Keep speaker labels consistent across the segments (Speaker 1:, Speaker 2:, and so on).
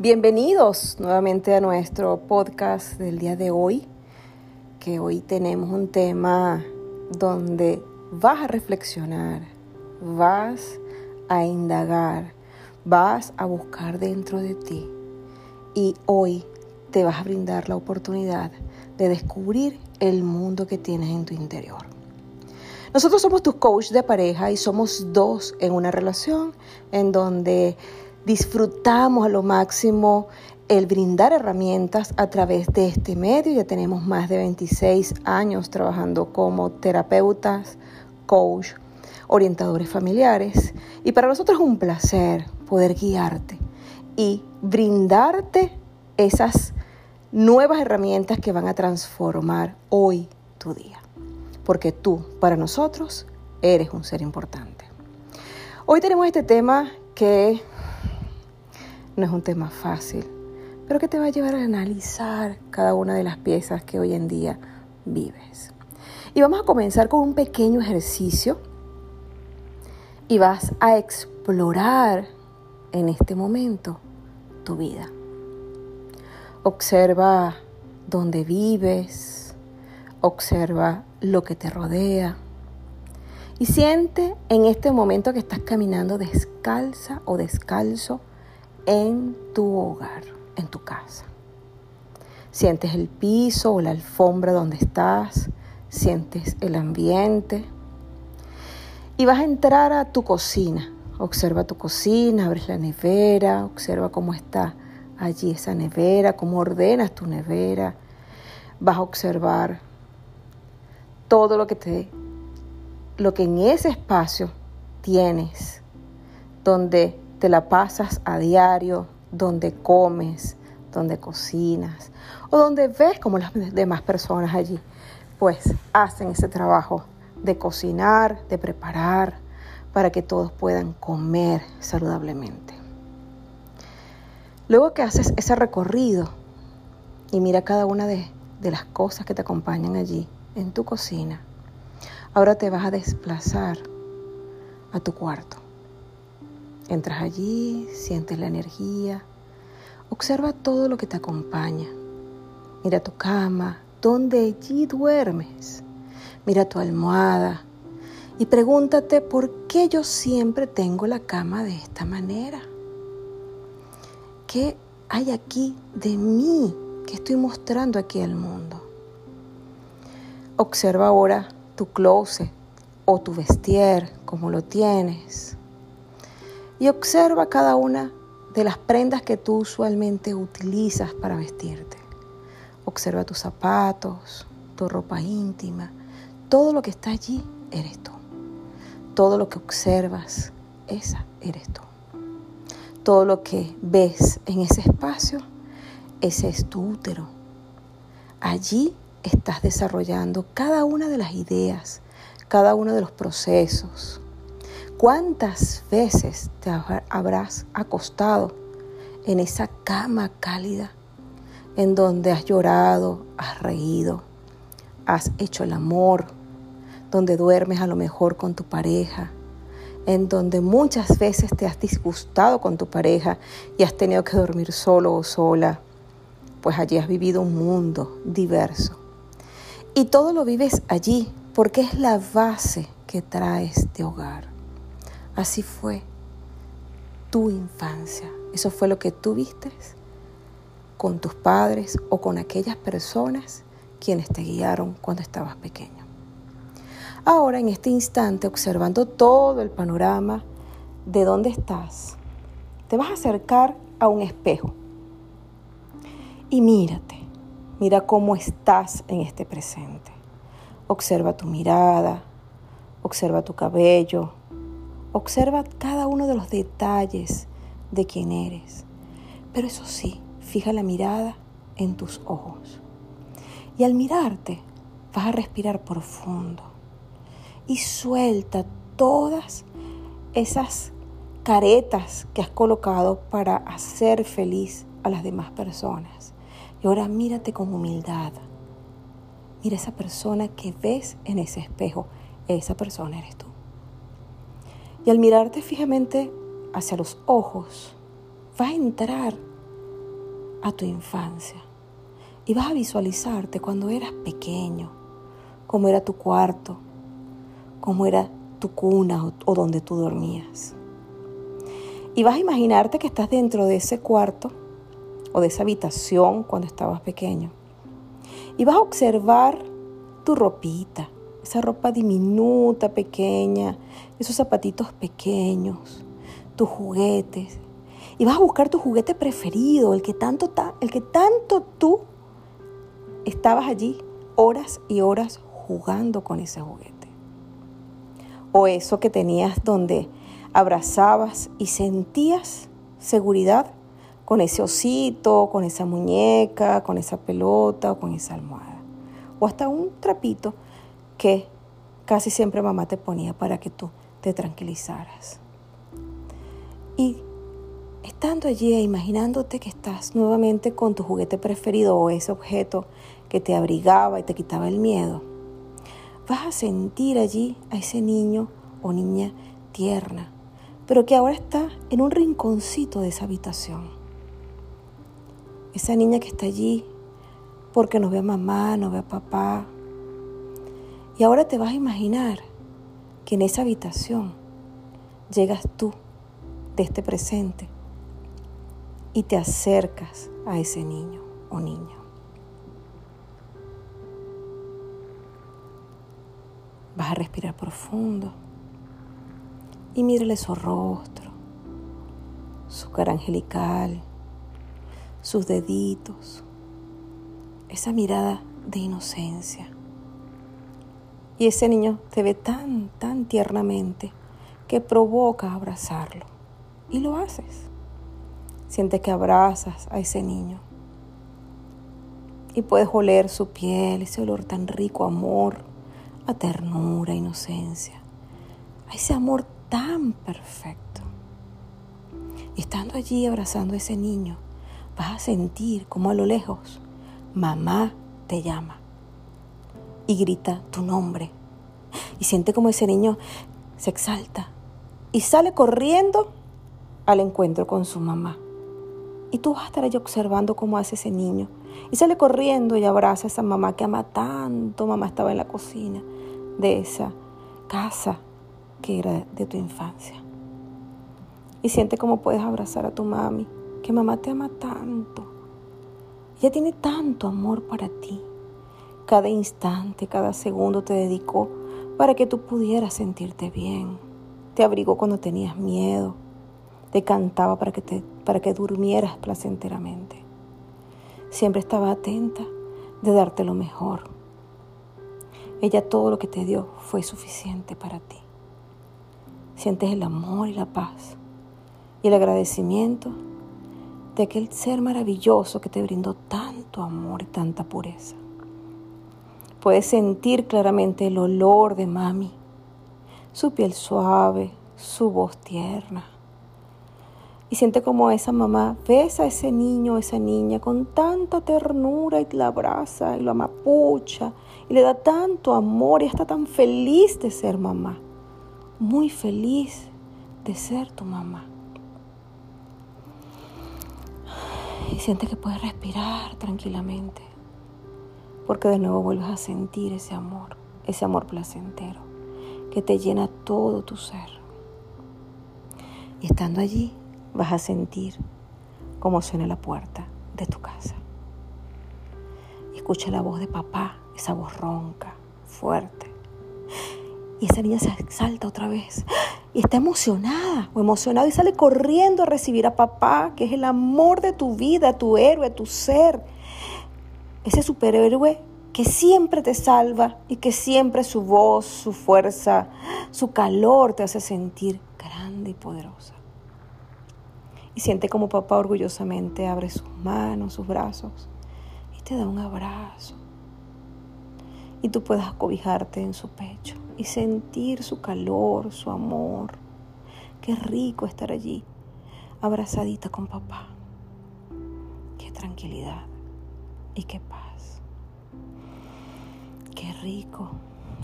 Speaker 1: Bienvenidos nuevamente a nuestro podcast del día de hoy, que hoy tenemos un tema donde vas a reflexionar, vas a indagar, vas a buscar dentro de ti y hoy te vas a brindar la oportunidad de descubrir el mundo que tienes en tu interior. Nosotros somos tus coach de pareja y somos dos en una relación en donde disfrutamos a lo máximo el brindar herramientas a través de este medio. Ya tenemos más de 26 años trabajando como terapeutas, coach, orientadores familiares. Y para nosotros es un placer poder guiarte y brindarte esas nuevas herramientas que van a transformar hoy tu día. Porque tú, para nosotros, eres un ser importante. Hoy tenemos este tema que no es un tema fácil, pero que te va a llevar a analizar cada una de las piezas que hoy en día vives. Y vamos a comenzar con un pequeño ejercicio y vas a explorar en este momento tu vida. Observa dónde vives, observa lo que te rodea y siente en este momento que estás caminando descalza o descalzo en tu hogar, en tu casa. Sientes el piso o la alfombra donde estás, sientes el ambiente y vas a entrar a tu cocina. Observa tu cocina, abres la nevera, observa cómo está allí esa nevera, cómo ordenas tu nevera. Vas a observar todo lo que te lo que en ese espacio tienes donde te la pasas a diario, donde comes, donde cocinas o donde ves como las demás personas allí, pues hacen ese trabajo de cocinar, de preparar, para que todos puedan comer saludablemente. Luego que haces ese recorrido y mira cada una de, de las cosas que te acompañan allí en tu cocina, ahora te vas a desplazar a tu cuarto Entras allí, sientes la energía, observa todo lo que te acompaña. Mira tu cama, donde allí duermes. Mira tu almohada y pregúntate por qué yo siempre tengo la cama de esta manera. ¿Qué hay aquí de mí que estoy mostrando aquí al mundo? Observa ahora tu closet o tu vestier, como lo tienes y observa cada una de las prendas que tú usualmente utilizas para vestirte. Observa tus zapatos, tu ropa íntima, todo lo que está allí eres tú. Todo lo que observas, esa eres tú. Todo lo que ves en ese espacio, ese es tu útero. Allí estás desarrollando cada una de las ideas, cada uno de los procesos, ¿Cuántas veces te habrás acostado en esa cama cálida en donde has llorado, has reído, has hecho el amor, donde duermes a lo mejor con tu pareja, en donde muchas veces te has disgustado con tu pareja y has tenido que dormir solo o sola? Pues allí has vivido un mundo diverso. Y todo lo vives allí porque es la base que traes de hogar. Así fue tu infancia. Eso fue lo que tú viste con tus padres o con aquellas personas quienes te guiaron cuando estabas pequeño. Ahora, en este instante, observando todo el panorama de dónde estás, te vas a acercar a un espejo y mírate, mira cómo estás en este presente. Observa tu mirada, observa tu cabello, Observa cada uno de los detalles de quién eres. Pero eso sí, fija la mirada en tus ojos. Y al mirarte, vas a respirar profundo. Y suelta todas esas caretas que has colocado para hacer feliz a las demás personas. Y ahora mírate con humildad. Mira esa persona que ves en ese espejo. Esa persona eres tú. Y al mirarte fijamente hacia los ojos, va a entrar a tu infancia y vas a visualizarte cuando eras pequeño, cómo era tu cuarto, cómo era tu cuna o, donde tú dormías. Y vas a imaginarte que estás dentro de ese cuarto o de esa habitación cuando estabas pequeño. Y vas a observar tu ropita, esa ropa diminuta, pequeña, esos zapatitos pequeños, tus juguetes. Y vas a buscar tu juguete preferido, el que tanto, el que tanto tú estabas allí horas y horas jugando con ese juguete. O eso que tenías donde abrazabas y sentías seguridad con ese osito, con esa muñeca, con esa pelota o con esa almohada. O hasta un trapito que casi siempre mamá te ponía para que tú te tranquilizaras. Y estando allí e imaginándote que estás nuevamente con tu juguete preferido o ese objeto que te abrigaba y te quitaba el miedo, vas a sentir allí a ese niño o niña tierna, pero que ahora está en un rinconcito de esa habitación. Esa niña que está allí porque no ve a mamá, no ve a papá. Y ahora te vas a imaginar que en esa habitación llegas tú de este presente y te acercas a ese niño o niña. Vas a respirar profundo y mírale su rostro, su cara angelical, sus deditos, esa mirada de inocencia. Y ese niño te ve tan, tan tiernamente que provoca abrazarlo. Y lo haces. Sientes que abrazas a ese niño. Y puedes oler su piel, ese olor tan rico, amor, a ternura, inocencia, a ese amor tan perfecto. Y estando allí abrazando a ese niño, vas a sentir como a lo lejos mamá te llama y grita tu nombre. Y siente como ese niño se exalta y sale corriendo al encuentro con su mamá. Y tú vas a estar allí observando cómo hace ese niño. Y sale corriendo y abraza a esa mamá que ama tanto. Mamá estaba en la cocina de esa casa que era de tu infancia. Y siente cómo puedes abrazar a tu mami, que mamá te ama tanto. Ella tiene tanto amor para ti. Cada instante, cada segundo te dedicó para que tú pudieras sentirte bien. Te abrigó cuando tenías miedo. Te cantaba para que, te, para que durmieras placenteramente. Siempre estaba atenta de darte lo mejor ella todo lo que te dio fue suficiente para ti. Sientes el amor y la paz y el agradecimiento de aquel ser maravilloso que te brindó tanto amor y tanta pureza. Puedes sentir claramente el olor de mami, su piel suave, su voz tierna. Y siente como esa mamá besa a ese niño o esa niña con tanta ternura y la abraza y lo amapucha y le da tanto amor y está tan feliz de ser mamá. Muy feliz de ser tu mamá. Y siente que puedes respirar tranquilamente. Porque de nuevo vuelves a sentir ese amor, ese amor placentero que te llena todo tu ser. Y estando allí vas a sentir cómo suena la puerta de tu casa. Escucha la voz de papá esa voz ronca, fuerte. Y esa niña se exalta otra vez y está emocionada o emocionado y sale corriendo a recibir a papá, que es el amor de tu vida, tu héroe, tu ser. Ese superhéroe que siempre te salva y que siempre su voz, su fuerza, su calor te hace sentir grande y poderosa. Y siente como papá orgullosamente abre sus manos, sus brazos y te da un abrazo y tú puedas acobijarte en su pecho y sentir su calor, su amor. Qué rico estar allí, abrazadita con papá. Qué tranquilidad y qué paz. Qué rico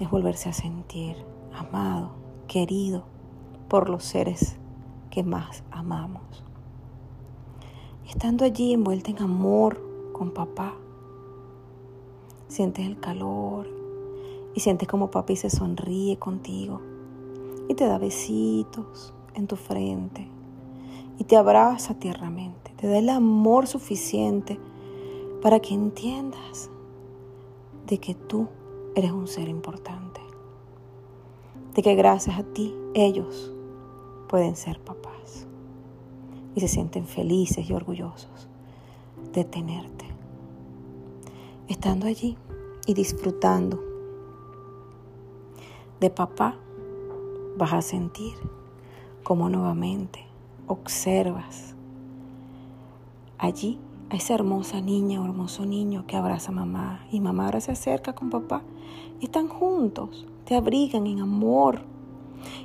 Speaker 1: es volverse a sentir amado, querido por los seres que más amamos. Estando allí envuelta en amor con papá, sientes el calor y sientes como papi se sonríe contigo y te da besitos en tu frente y te abraza tiernamente, te da el amor suficiente para que entiendas de que tú eres un ser importante, de que gracias a ti ellos pueden ser papás y se sienten felices y orgullosos de tenerte. Estando allí y disfrutando de papá, vas a sentir como nuevamente observas allí a esa hermosa niña o hermoso niño que abraza a mamá y mamá ahora se acerca con papá están juntos, te abrigan en amor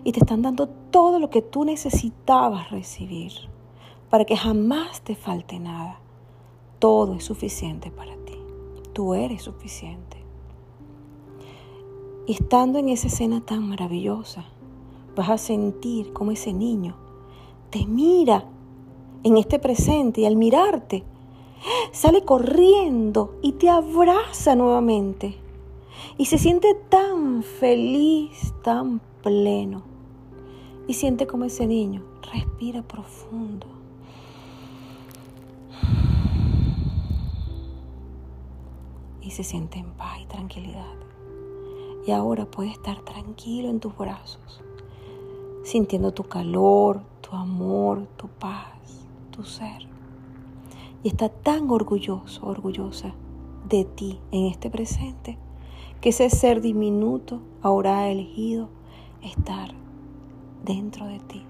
Speaker 1: y te están dando todo lo que tú necesitabas recibir para que jamás te falte nada. Todo es suficiente para ti. Tú eres suficiente. Y estando en esa escena tan maravillosa, vas a sentir como ese niño te mira en este presente y al mirarte sale corriendo y te abraza nuevamente. Y se siente tan feliz, tan pleno. Y siente como ese niño respira profundo. Y se siente en paz y tranquilidad. Y ahora puede estar tranquilo en tus brazos sintiendo tu calor, tu amor, tu paz, tu ser. Y está tan orgulloso, orgullosa de ti en este presente, que ese ser diminuto ahora ha elegido estar dentro de ti.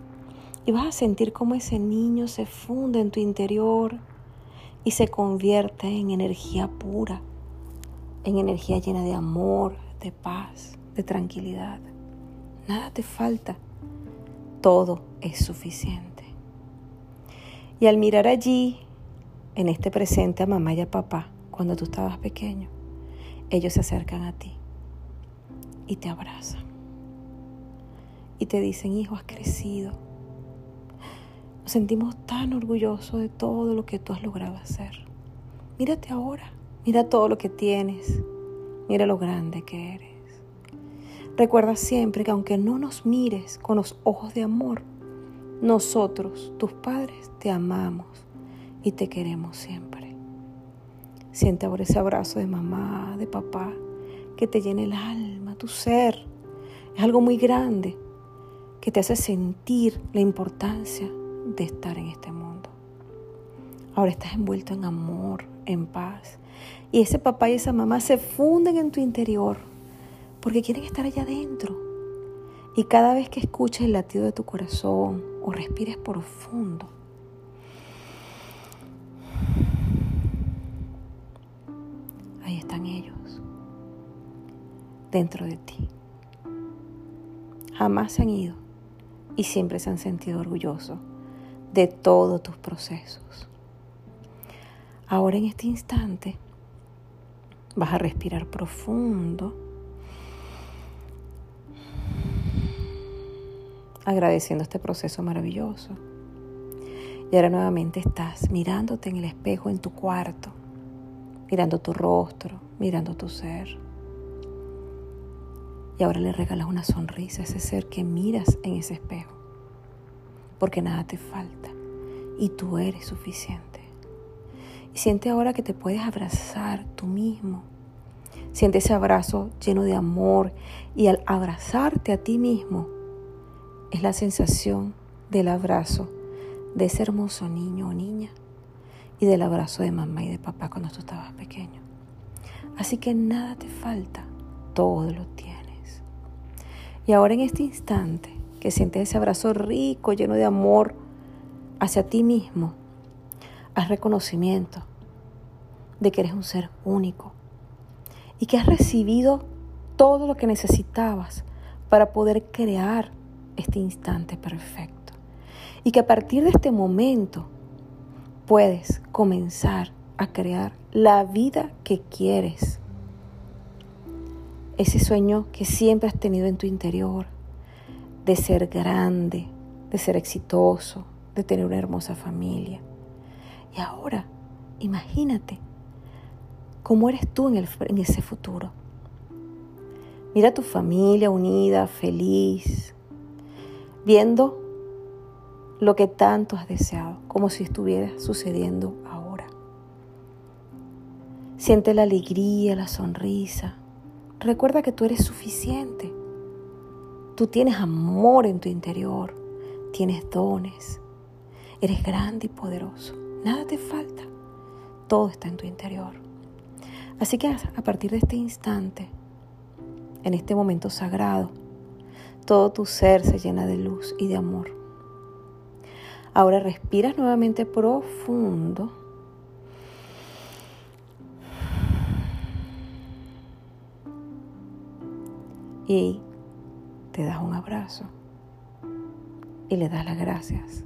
Speaker 1: Y vas a sentir cómo ese niño se funde en tu interior y se convierte en energía pura, en energía llena de amor, de paz, de tranquilidad. Nada te falta todo es suficiente. Y al mirar allí, en este presente, a mamá y a papá, cuando tú estabas pequeño, ellos se acercan a ti y te abrazan. Y te dicen, hijo, has crecido. Nos sentimos tan orgullosos de todo lo que tú has logrado hacer. Mírate ahora, mira todo lo que tienes, mira lo grande que eres. Recuerda siempre que aunque no nos mires con los ojos de amor, nosotros, tus padres, te amamos y te queremos siempre. Siente ahora ese abrazo de mamá, de papá, que te llena el alma, tu ser. Es algo muy grande que te hace sentir la importancia de estar en este mundo. Ahora estás envuelto en amor, en paz. Y ese papá y esa mamá se funden en tu interior porque quieren estar allá adentro. Y cada vez que escuches el latido de tu corazón o respires profundo, ahí están ellos, dentro de ti. Jamás se han ido y siempre se han sentido orgullosos de todos tus procesos. Ahora en este instante vas a respirar profundo agradeciendo este proceso maravilloso. Y ahora nuevamente estás mirándote en el espejo en tu cuarto, mirando tu rostro, mirando tu ser. Y ahora le regalas una sonrisa a ese ser que miras en ese espejo, porque nada te falta y tú eres suficiente. Y siente ahora que te puedes abrazar tú mismo. Siente ese abrazo lleno de amor y al abrazarte a ti mismo, es la sensación del abrazo de ese hermoso niño o niña y del abrazo de mamá y de papá cuando tú estabas pequeño. Así que nada te falta, todo lo tienes. Y ahora en este instante que sientes ese abrazo rico, lleno de amor hacia ti mismo, haz reconocimiento de que eres un ser único y que has recibido todo lo que necesitabas para poder crear este instante perfecto. Y que a partir de este momento puedes comenzar a crear la vida que quieres. Ese sueño que siempre has tenido en tu interior de ser grande, de ser exitoso, de tener una hermosa familia. Y ahora, imagínate cómo eres tú en, ese futuro. Mira tu familia unida, feliz, viendo lo que tanto has deseado, como si estuviera sucediendo ahora. Siente la alegría, la sonrisa. Recuerda que tú eres suficiente. Tú tienes amor en tu interior, tienes dones, eres grande y poderoso. Nada te falta. Todo está en tu interior. Así que a partir de este instante, en este momento sagrado, todo tu ser se llena de luz y de amor. Ahora respiras nuevamente profundo. Y te das un abrazo y le das las gracias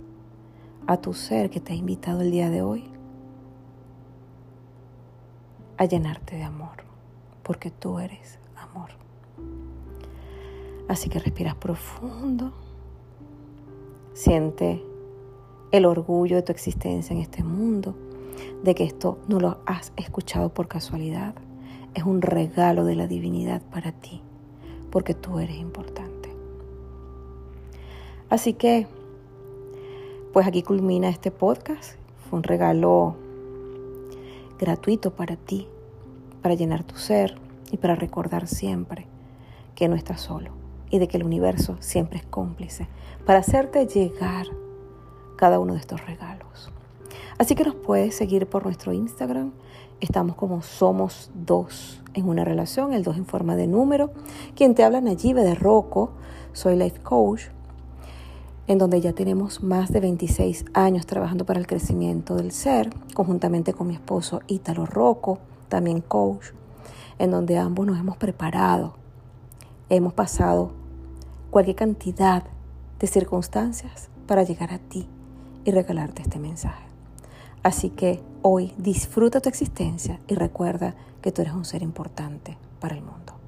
Speaker 1: a tu ser que te ha invitado el día de hoy a llenarte de amor, porque tú eres amor. Así que respiras profundo, siente el orgullo de tu existencia en este mundo, de que esto no lo has escuchado por casualidad. Es un regalo de la divinidad para ti, porque tú eres importante. Así que, pues aquí culmina este podcast. Fue un regalo gratuito para ti, para llenar tu ser y para recordar siempre que no estás solo y de que el universo siempre es cómplice, para hacerte llegar cada uno de estos regalos. Así que nos puedes seguir por nuestro Instagram. Estamos como somos dos en una relación, el dos en forma de número. Quien te habla, Nayibe de Rocco, soy life coach, en donde ya tenemos más de 26 años trabajando para el crecimiento del ser, conjuntamente con mi esposo Ítalo Rocco, también coach, en donde ambos nos hemos preparado, hemos pasado cualquier cantidad de circunstancias para llegar a ti y regalarte este mensaje. Así que hoy disfruta tu existencia y recuerda que tú eres un ser importante para el mundo.